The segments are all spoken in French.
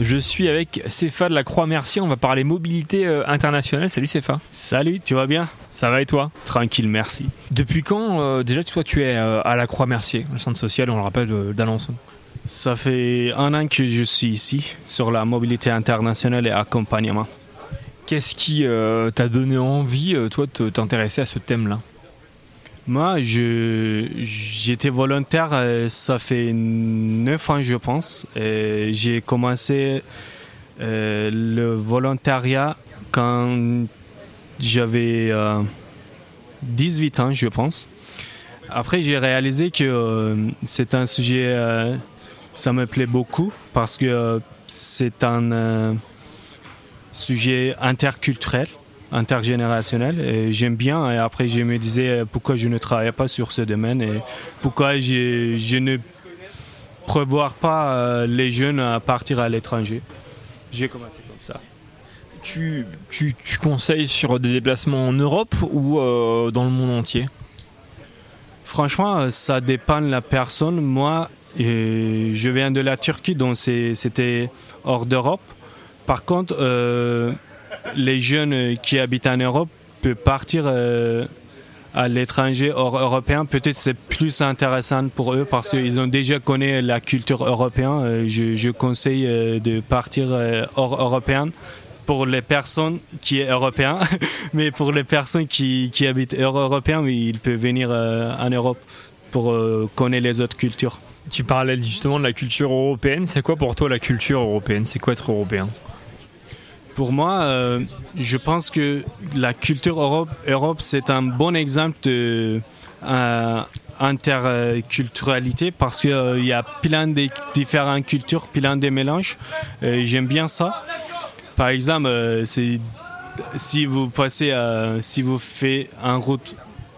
Je suis avec Cefa de la Croix-Mercier. On va parler mobilité euh, internationale. Salut Cefa. Salut, tu vas bien? Ça va et toi? Tranquille, merci. Depuis quand euh, déjà toi tu es euh, à la Croix-Mercier, le centre social, on le rappelle, d'Alençon? Ça fait un an que je suis ici sur la mobilité internationale et accompagnement. Qu'est-ce qui t'a donné envie, toi, de t'intéresser à ce thème-là? Moi, j'étais volontaire, euh, ça fait neuf ans, je pense. J'ai commencé euh, le volontariat quand j'avais 18 euh, ans, je pense. Après, j'ai réalisé que c'est un sujet, ça me plaît beaucoup parce que c'est un sujet interculturel intergénérationnel et j'aime bien et après je me disais euh, pourquoi je ne travaille pas sur ce domaine et pourquoi je, je ne prévois pas euh, les jeunes à partir à l'étranger. J'ai commencé comme ça. Tu, tu, tu, conseilles sur des déplacements en Europe ou euh, dans le monde entier? Franchement, ça dépend de la personne. Moi, je viens de la Turquie, donc c'était hors d'Europe. Par contre, les jeunes qui habitent en Europe peuvent partir euh, à l'étranger hors européen. Peut-être c'est plus intéressant pour eux parce qu'ils ont déjà connu la culture européenne. Euh, je, conseille euh, de partir hors européen pour les personnes qui sont européennes, mais pour les personnes qui, habitent hors européen, ils peuvent venir en Europe pour connaître les autres cultures. Tu parlais justement de la culture européenne. C'est quoi pour toi la culture européenne? C'est quoi être européen? Pour moi, euh, je pense que la culture Europe, Europe c'est un bon exemple de euh, interculturalité parce qu'il euh, y a plein de différentes cultures, plein de mélanges. J'aime bien ça. Par exemple, si vous passez, si vous faites en route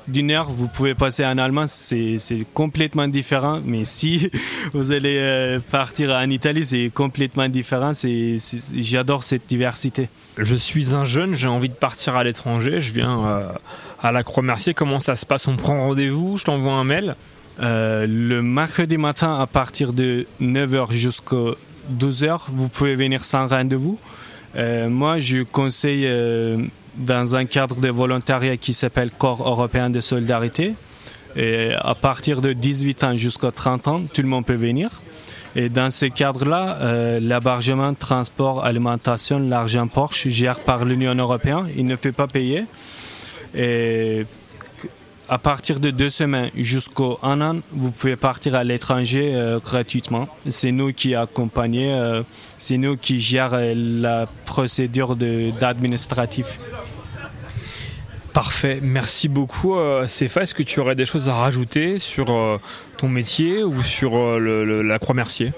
d'une heure, vous pouvez passer en allemand, c'est complètement différent. Mais si vous allez euh, partir en Italie, c'est complètement différent. J'adore cette diversité. Je suis un jeune, j'ai envie de partir à l'étranger. Je viens euh, à la Croix-Mercier. Comment ça se passe? On prend rendez-vous? Je t'envoie un mail? Euh, Le mercredi matin, à partir de 9h jusqu'à 12h, vous pouvez venir sans rendez-vous. moi, je conseille dans un cadre de volontariat qui s'appelle Corps européen de solidarité. Et à partir de 18 ans jusqu'à 30 ans, tout le monde peut venir. Et dans ce cadre-là, euh, transport, alimentation, l'argent Porsche gère par l'Union européenne. Il ne fait pas payer. Et à partir de deux semaines jusqu'au un an, vous pouvez partir à l'étranger euh, gratuitement. C'est nous qui accompagnons, euh, c'est nous qui gérons la procédure d'administratif. Parfait, merci beaucoup euh, Est-ce que tu aurais des choses à rajouter sur euh, ton métier ou sur la Croix-Mercier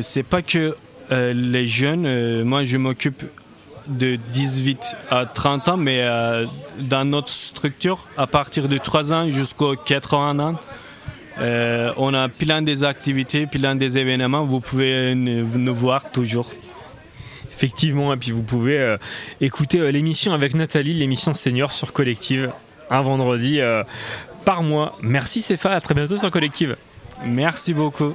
C'est pas que les jeunes, moi je m'occupe de 18 à 30 ans, mais euh, dans notre structure, à partir de 3 ans jusqu'aux 80 ans, euh, on a plein des activités, plein des événements. Vous pouvez nous voir toujours. Effectivement, et puis vous pouvez euh, écouter l'émission avec Nathalie, l'émission senior sur Collective, un vendredi par mois. Merci Céphale, à très bientôt sur Collective. Merci beaucoup.